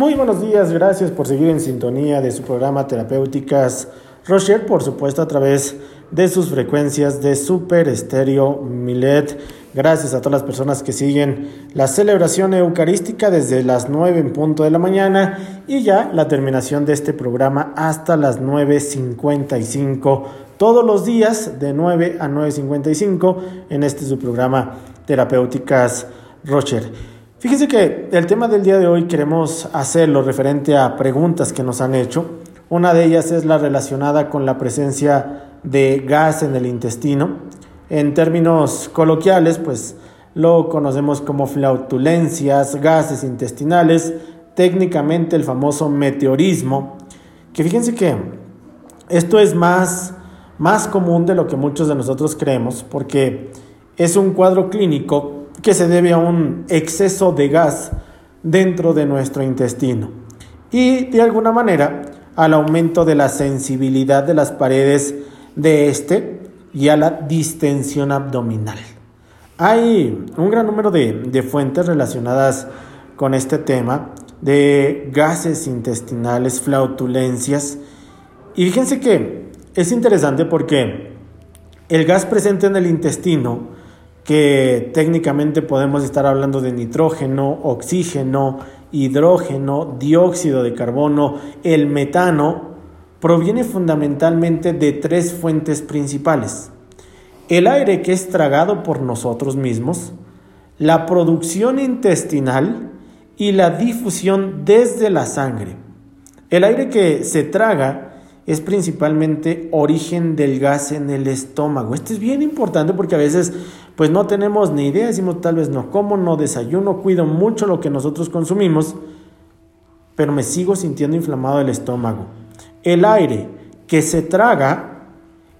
Muy buenos días, gracias por seguir en sintonía de su programa Terapéuticas Rocher, por supuesto a través de sus frecuencias de Super Estéreo Milet. Gracias a todas las personas que siguen la celebración eucarística desde las 9 en punto de la mañana y ya la terminación de este programa hasta las 9.55 todos los días de 9 a 9.55 en este su programa Terapéuticas Rocher. Fíjense que el tema del día de hoy queremos hacerlo referente a preguntas que nos han hecho. Una de ellas es la relacionada con la presencia de gas en el intestino. En términos coloquiales, pues lo conocemos como flautulencias, gases intestinales, técnicamente el famoso meteorismo, que fíjense que esto es más, más común de lo que muchos de nosotros creemos, porque es un cuadro clínico que se debe a un exceso de gas dentro de nuestro intestino y de alguna manera al aumento de la sensibilidad de las paredes de este y a la distensión abdominal. Hay un gran número de, de fuentes relacionadas con este tema de gases intestinales, flautulencias. Y fíjense que es interesante porque el gas presente en el intestino que técnicamente podemos estar hablando de nitrógeno, oxígeno, hidrógeno, dióxido de carbono, el metano, proviene fundamentalmente de tres fuentes principales. El aire que es tragado por nosotros mismos, la producción intestinal y la difusión desde la sangre. El aire que se traga es principalmente origen del gas en el estómago. Esto es bien importante porque a veces pues no tenemos ni idea, decimos tal vez no como, no desayuno, cuido mucho lo que nosotros consumimos, pero me sigo sintiendo inflamado el estómago. El aire que se traga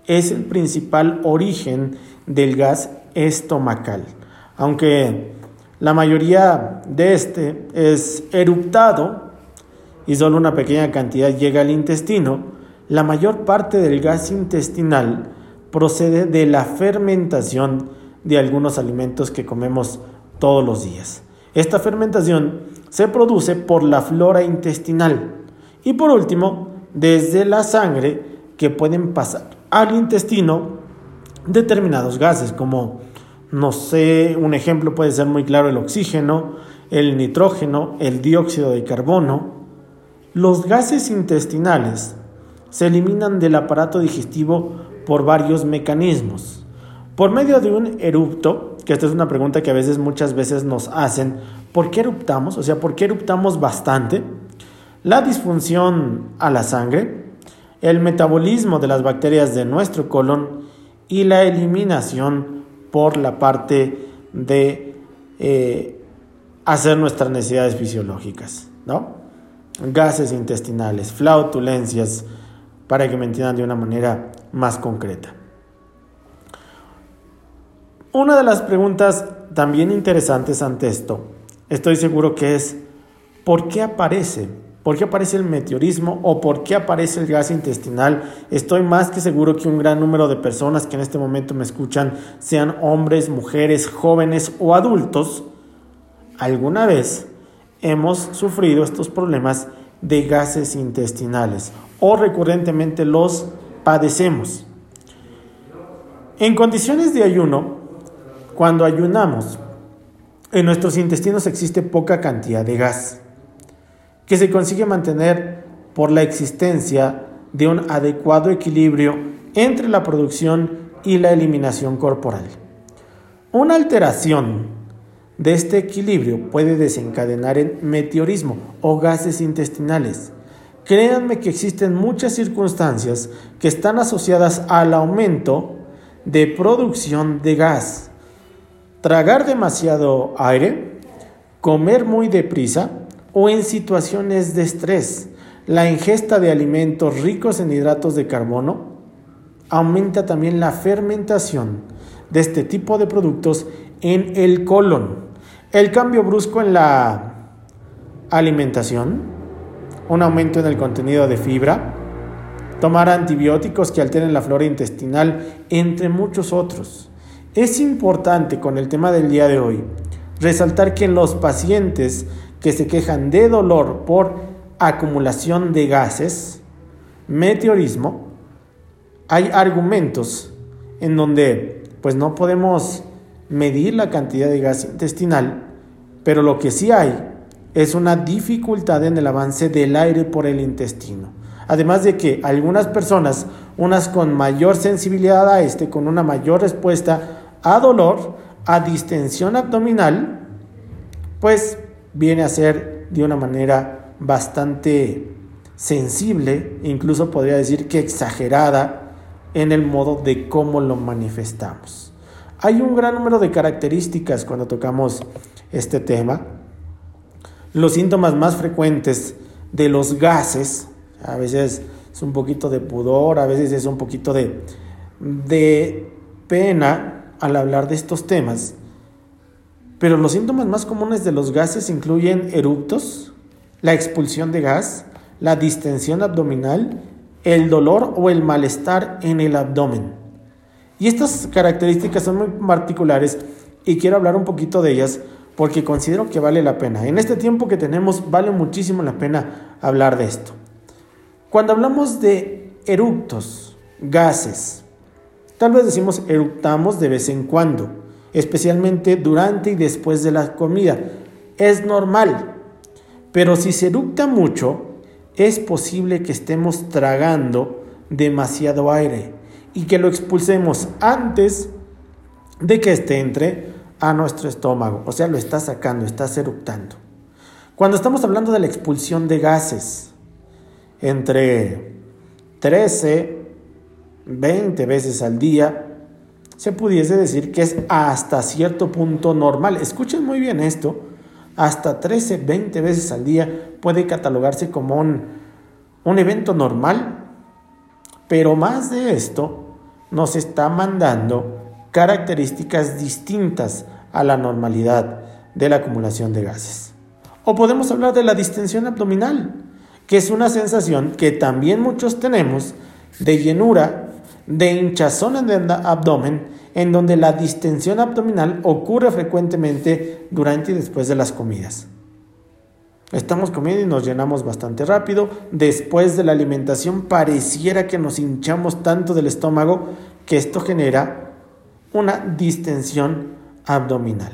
es el principal origen del gas estomacal, aunque la mayoría de este es eruptado y solo una pequeña cantidad llega al intestino, la mayor parte del gas intestinal procede de la fermentación de algunos alimentos que comemos todos los días. Esta fermentación se produce por la flora intestinal y por último, desde la sangre que pueden pasar al intestino determinados gases como, no sé, un ejemplo puede ser muy claro el oxígeno, el nitrógeno, el dióxido de carbono. Los gases intestinales se eliminan del aparato digestivo por varios mecanismos. Por medio de un erupto, que esta es una pregunta que a veces muchas veces nos hacen, ¿por qué eruptamos? O sea, ¿por qué eruptamos bastante? La disfunción a la sangre, el metabolismo de las bacterias de nuestro colon y la eliminación por la parte de eh, hacer nuestras necesidades fisiológicas, ¿no? Gases intestinales, flautulencias, para que me entiendan de una manera más concreta. Una de las preguntas también interesantes ante esto, estoy seguro que es, ¿por qué aparece? ¿Por qué aparece el meteorismo o por qué aparece el gas intestinal? Estoy más que seguro que un gran número de personas que en este momento me escuchan, sean hombres, mujeres, jóvenes o adultos, alguna vez hemos sufrido estos problemas de gases intestinales o recurrentemente los padecemos. En condiciones de ayuno, cuando ayunamos, en nuestros intestinos existe poca cantidad de gas, que se consigue mantener por la existencia de un adecuado equilibrio entre la producción y la eliminación corporal. Una alteración de este equilibrio puede desencadenar en meteorismo o gases intestinales, Créanme que existen muchas circunstancias que están asociadas al aumento de producción de gas. Tragar demasiado aire, comer muy deprisa o en situaciones de estrés. La ingesta de alimentos ricos en hidratos de carbono aumenta también la fermentación de este tipo de productos en el colon. El cambio brusco en la alimentación un aumento en el contenido de fibra, tomar antibióticos que alteren la flora intestinal, entre muchos otros. Es importante con el tema del día de hoy resaltar que los pacientes que se quejan de dolor por acumulación de gases, meteorismo, hay argumentos en donde pues no podemos medir la cantidad de gas intestinal, pero lo que sí hay es una dificultad en el avance del aire por el intestino. Además de que algunas personas, unas con mayor sensibilidad a este, con una mayor respuesta a dolor, a distensión abdominal, pues viene a ser de una manera bastante sensible, incluso podría decir que exagerada en el modo de cómo lo manifestamos. Hay un gran número de características cuando tocamos este tema. Los síntomas más frecuentes de los gases, a veces es un poquito de pudor, a veces es un poquito de, de pena al hablar de estos temas, pero los síntomas más comunes de los gases incluyen eructos, la expulsión de gas, la distensión abdominal, el dolor o el malestar en el abdomen. Y estas características son muy particulares y quiero hablar un poquito de ellas porque considero que vale la pena. En este tiempo que tenemos vale muchísimo la pena hablar de esto. Cuando hablamos de eructos, gases, tal vez decimos eructamos de vez en cuando especialmente durante y después de la comida. Es normal, pero si se eructa mucho, es posible que estemos tragando demasiado aire y que lo expulsemos antes de que este entre a nuestro estómago. O sea, lo está sacando, estás eructando. Cuando estamos hablando de la expulsión de gases, entre 13, 20 veces al día, se pudiese decir que es hasta cierto punto normal. Escuchen muy bien esto. Hasta 13, 20 veces al día puede catalogarse como un, un evento normal. Pero más de esto nos está mandando características distintas a la normalidad de la acumulación de gases. O podemos hablar de la distensión abdominal, que es una sensación que también muchos tenemos de llenura de hinchazón en el abdomen, en donde la distensión abdominal ocurre frecuentemente durante y después de las comidas. Estamos comiendo y nos llenamos bastante rápido. Después de la alimentación pareciera que nos hinchamos tanto del estómago que esto genera una distensión abdominal.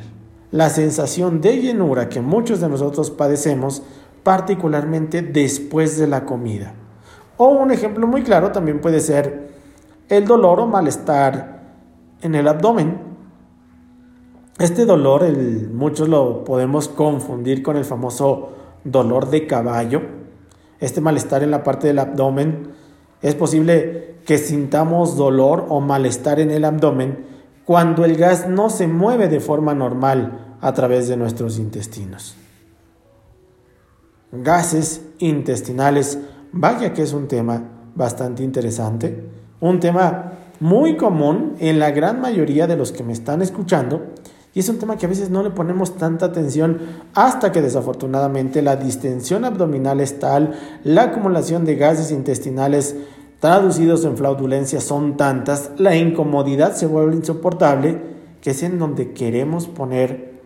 La sensación de llenura que muchos de nosotros padecemos particularmente después de la comida. O un ejemplo muy claro también puede ser el dolor o malestar en el abdomen. Este dolor, el, muchos lo podemos confundir con el famoso dolor de caballo. Este malestar en la parte del abdomen, es posible que sintamos dolor o malestar en el abdomen cuando el gas no se mueve de forma normal a través de nuestros intestinos. Gases intestinales, vaya que es un tema bastante interesante un tema muy común en la gran mayoría de los que me están escuchando y es un tema que a veces no le ponemos tanta atención hasta que desafortunadamente la distensión abdominal es tal, la acumulación de gases intestinales traducidos en flaudulencia son tantas, la incomodidad se vuelve insoportable, que es en donde queremos poner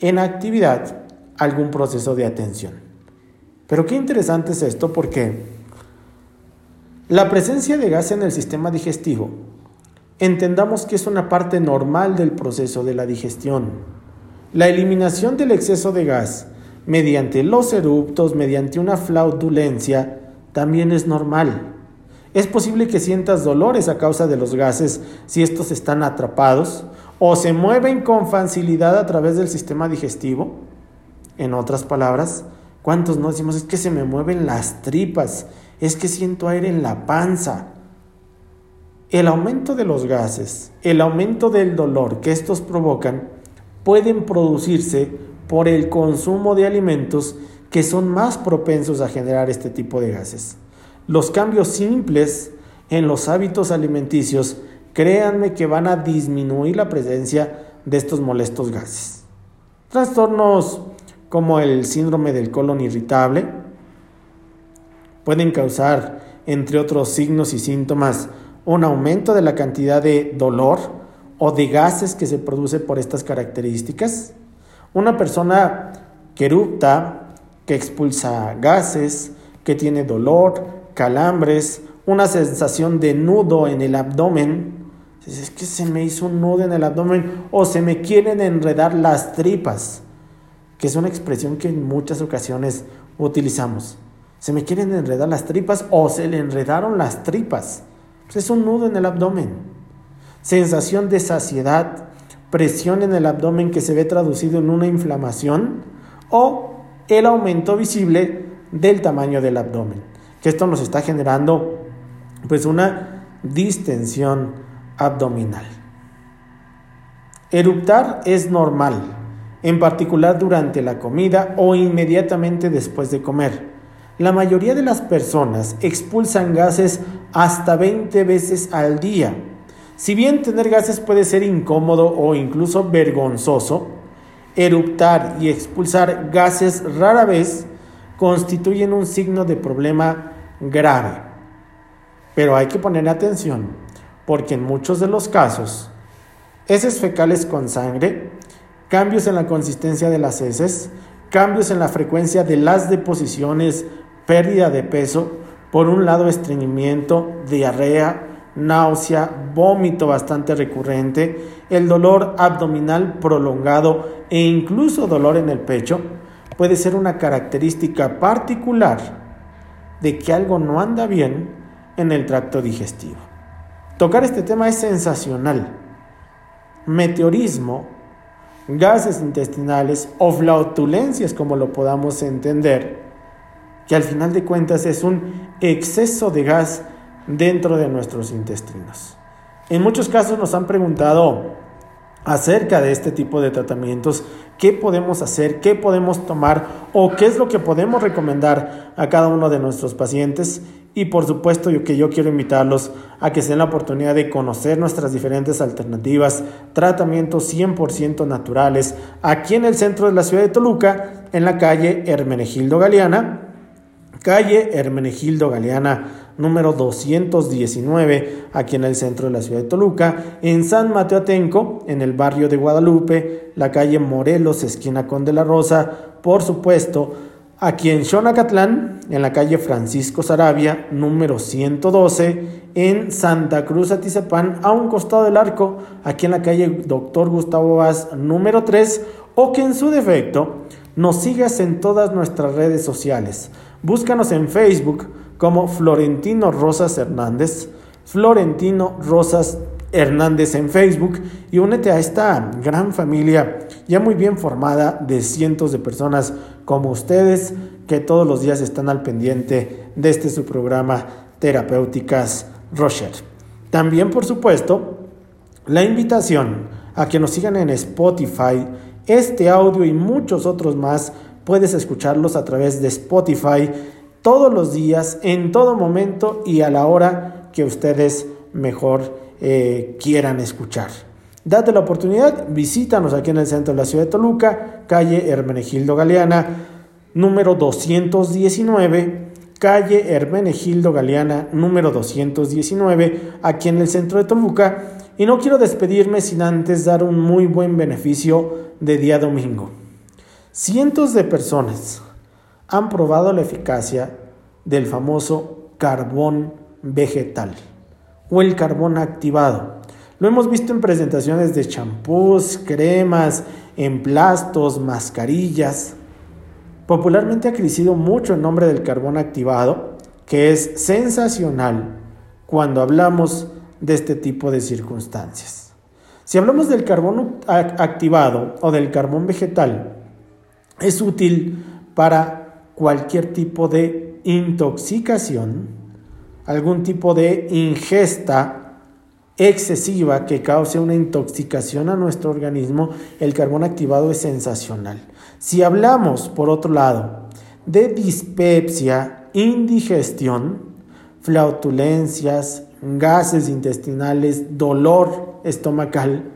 en actividad algún proceso de atención. Pero qué interesante es esto porque la presencia de gas en el sistema digestivo, entendamos que es una parte normal del proceso de la digestión. La eliminación del exceso de gas mediante los eruptos, mediante una flaudulencia, también es normal. Es posible que sientas dolores a causa de los gases si estos están atrapados o se mueven con facilidad a través del sistema digestivo. En otras palabras, ¿cuántos no decimos es que se me mueven las tripas? Es que siento aire en la panza. El aumento de los gases, el aumento del dolor que estos provocan, pueden producirse por el consumo de alimentos que son más propensos a generar este tipo de gases. Los cambios simples en los hábitos alimenticios, créanme que van a disminuir la presencia de estos molestos gases. Trastornos como el síndrome del colon irritable, pueden causar, entre otros signos y síntomas, un aumento de la cantidad de dolor o de gases que se produce por estas características. Una persona que erupta, que expulsa gases, que tiene dolor, calambres, una sensación de nudo en el abdomen. Es que se me hizo un nudo en el abdomen o se me quieren enredar las tripas, que es una expresión que en muchas ocasiones utilizamos. Se me quieren enredar las tripas o se le enredaron las tripas. Pues es un nudo en el abdomen. Sensación de saciedad, presión en el abdomen que se ve traducido en una inflamación o el aumento visible del tamaño del abdomen. Que esto nos está generando pues una distensión abdominal. Eruptar es normal, en particular durante la comida o inmediatamente después de comer. La mayoría de las personas expulsan gases hasta 20 veces al día. Si bien tener gases puede ser incómodo o incluso vergonzoso, eruptar y expulsar gases rara vez constituyen un signo de problema grave. Pero hay que poner atención, porque en muchos de los casos, heces fecales con sangre, cambios en la consistencia de las heces, cambios en la frecuencia de las deposiciones, pérdida de peso, por un lado estreñimiento, diarrea, náusea, vómito bastante recurrente, el dolor abdominal prolongado e incluso dolor en el pecho, puede ser una característica particular de que algo no anda bien en el tracto digestivo. Tocar este tema es sensacional. Meteorismo, gases intestinales o flautulencias, como lo podamos entender, que al final de cuentas es un exceso de gas dentro de nuestros intestinos. En muchos casos nos han preguntado acerca de este tipo de tratamientos, qué podemos hacer, qué podemos tomar o qué es lo que podemos recomendar a cada uno de nuestros pacientes. Y por supuesto yo que yo quiero invitarlos a que se den la oportunidad de conocer nuestras diferentes alternativas, tratamientos 100% naturales, aquí en el centro de la ciudad de Toluca, en la calle Hermenegildo Galeana, calle Hermenegildo Galeana número 219, aquí en el centro de la ciudad de Toluca, en San Mateo Atenco, en el barrio de Guadalupe, la calle Morelos, esquina con de la Rosa, por supuesto, aquí en Xonacatlán, en la calle Francisco Sarabia, número 112, en Santa Cruz Atizapán, a un costado del arco, aquí en la calle Doctor Gustavo Vaz, número 3, o que en su defecto nos sigas en todas nuestras redes sociales. Búscanos en Facebook como Florentino Rosas Hernández, Florentino Rosas Hernández en Facebook y únete a esta gran familia ya muy bien formada de cientos de personas como ustedes que todos los días están al pendiente de este su programa Terapéuticas Rocher. También, por supuesto, la invitación a que nos sigan en Spotify. Este audio y muchos otros más puedes escucharlos a través de Spotify todos los días, en todo momento y a la hora que ustedes mejor eh, quieran escuchar. Date la oportunidad, visítanos aquí en el centro de la ciudad de Toluca, calle Hermenegildo Galeana, número 219, calle Hermenegildo Galeana, número 219, aquí en el centro de Toluca. Y no quiero despedirme sin antes dar un muy buen beneficio de día domingo. Cientos de personas han probado la eficacia del famoso carbón vegetal o el carbón activado. Lo hemos visto en presentaciones de champús, cremas, emplastos, mascarillas. Popularmente ha crecido mucho el nombre del carbón activado, que es sensacional cuando hablamos de este tipo de circunstancias. Si hablamos del carbón activado o del carbón vegetal, es útil para cualquier tipo de intoxicación, algún tipo de ingesta excesiva que cause una intoxicación a nuestro organismo, el carbón activado es sensacional. Si hablamos, por otro lado, de dispepsia, indigestión, flautulencias, gases intestinales, dolor estomacal,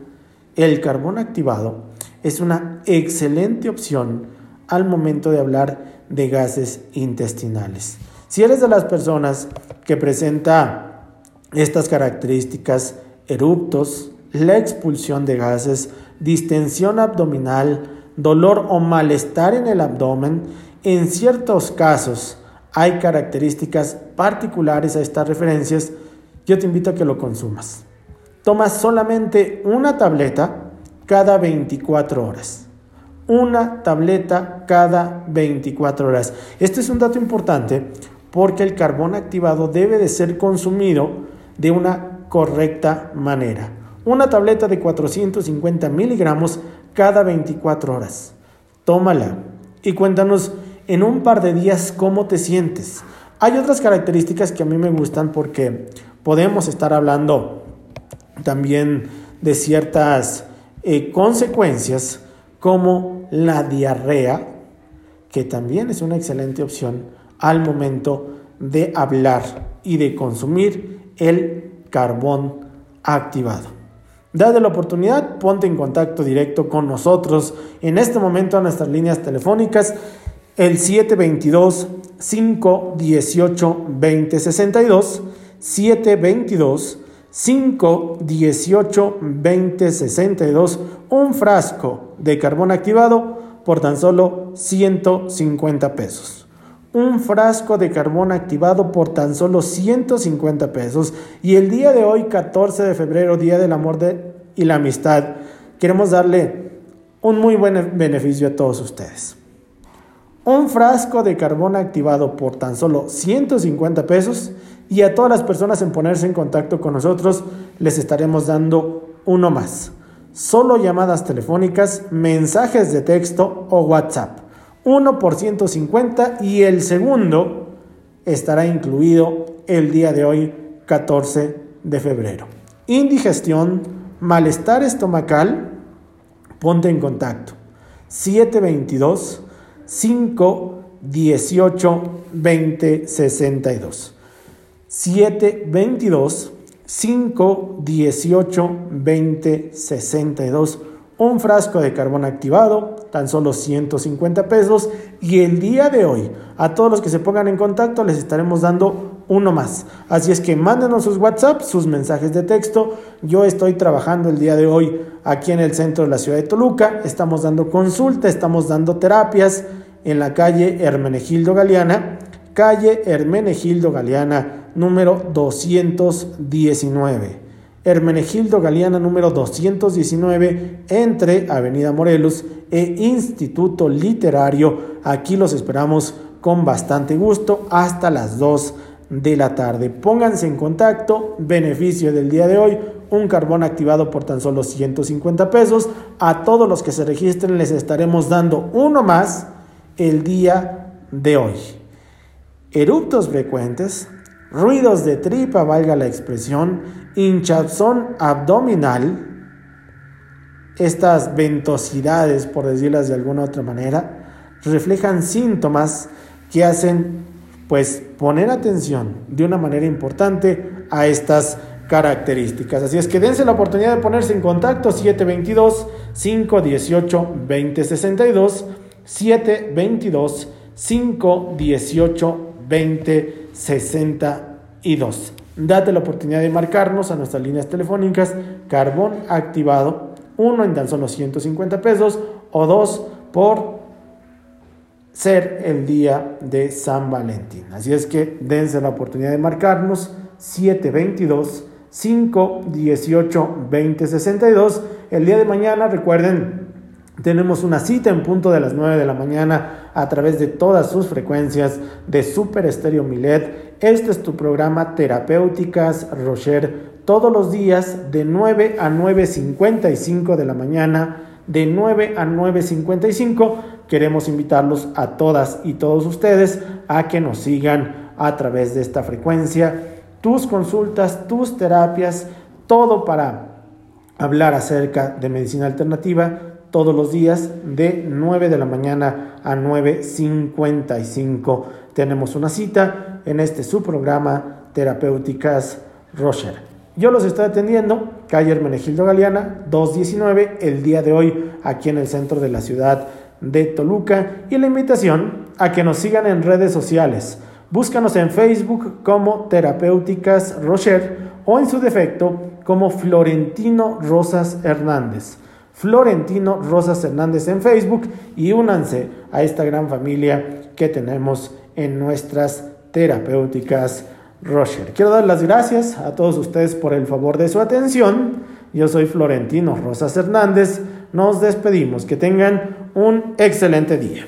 el carbón activado es una excelente opción al momento de hablar de gases intestinales. Si eres de las personas que presenta estas características, eruptos, la expulsión de gases, distensión abdominal, dolor o malestar en el abdomen, en ciertos casos hay características particulares a estas referencias, yo te invito a que lo consumas. Tomas solamente una tableta cada 24 horas. Una tableta cada 24 horas. Este es un dato importante porque el carbón activado debe de ser consumido de una correcta manera. Una tableta de 450 miligramos cada 24 horas. Tómala y cuéntanos en un par de días cómo te sientes. Hay otras características que a mí me gustan porque podemos estar hablando también de ciertas eh, consecuencias como la diarrea, que también es una excelente opción al momento de hablar y de consumir el carbón activado. Date la oportunidad, ponte en contacto directo con nosotros en este momento a nuestras líneas telefónicas el 722 518 2062 722 518 2062 un frasco de carbón activado por tan solo 150 pesos. Un frasco de carbón activado por tan solo 150 pesos. Y el día de hoy, 14 de febrero, Día del Amor y la Amistad, queremos darle un muy buen beneficio a todos ustedes. Un frasco de carbón activado por tan solo 150 pesos y a todas las personas en ponerse en contacto con nosotros les estaremos dando uno más. Solo llamadas telefónicas, mensajes de texto o WhatsApp. Uno por 150 y el segundo estará incluido el día de hoy, 14 de febrero. Indigestión, malestar estomacal, ponte en contacto. 722 5 18 20 62. 7 22 5 18 20 62 un frasco de carbón activado, tan solo 150 pesos. Y el día de hoy, a todos los que se pongan en contacto, les estaremos dando uno más. Así es que mándenos sus WhatsApp, sus mensajes de texto. Yo estoy trabajando el día de hoy aquí en el centro de la ciudad de Toluca. Estamos dando consulta, estamos dando terapias en la calle Hermenegildo Galeana calle Hermenegildo Galeana, número 219. Hermenegildo Galeana número 219 entre Avenida Morelos e Instituto Literario. Aquí los esperamos con bastante gusto hasta las 2 de la tarde. Pónganse en contacto, beneficio del día de hoy, un carbón activado por tan solo 150 pesos. A todos los que se registren les estaremos dando uno más el día de hoy eruptos frecuentes, ruidos de tripa, valga la expresión, hinchazón abdominal, estas ventosidades, por decirlas de alguna otra manera, reflejan síntomas que hacen pues poner atención de una manera importante a estas características. Así es que dense la oportunidad de ponerse en contacto 722 518 2062 722 518 2062. Date la oportunidad de marcarnos a nuestras líneas telefónicas carbón activado, uno en tan solo 150 pesos o dos por ser el día de San Valentín. Así es que dense la oportunidad de marcarnos 722 518 2062. El día de mañana, recuerden, tenemos una cita en punto de las 9 de la mañana a través de todas sus frecuencias de Super Estéreo Milet. Este es tu programa Terapéuticas Rocher todos los días de 9 a 9.55 de la mañana. De 9 a 9.55 queremos invitarlos a todas y todos ustedes a que nos sigan a través de esta frecuencia. Tus consultas, tus terapias, todo para hablar acerca de medicina alternativa todos los días de 9 de la mañana a 9.55. Tenemos una cita en este su programa Terapéuticas Rocher. Yo los estoy atendiendo, calle Hermenegildo Galeana, 219, el día de hoy aquí en el centro de la ciudad de Toluca. Y la invitación a que nos sigan en redes sociales. Búscanos en Facebook como Terapéuticas Rocher o en su defecto como Florentino Rosas Hernández. Florentino Rosas Hernández en Facebook y únanse a esta gran familia que tenemos en nuestras terapéuticas Rocher. Quiero dar las gracias a todos ustedes por el favor de su atención. Yo soy Florentino Rosas Hernández. Nos despedimos. Que tengan un excelente día.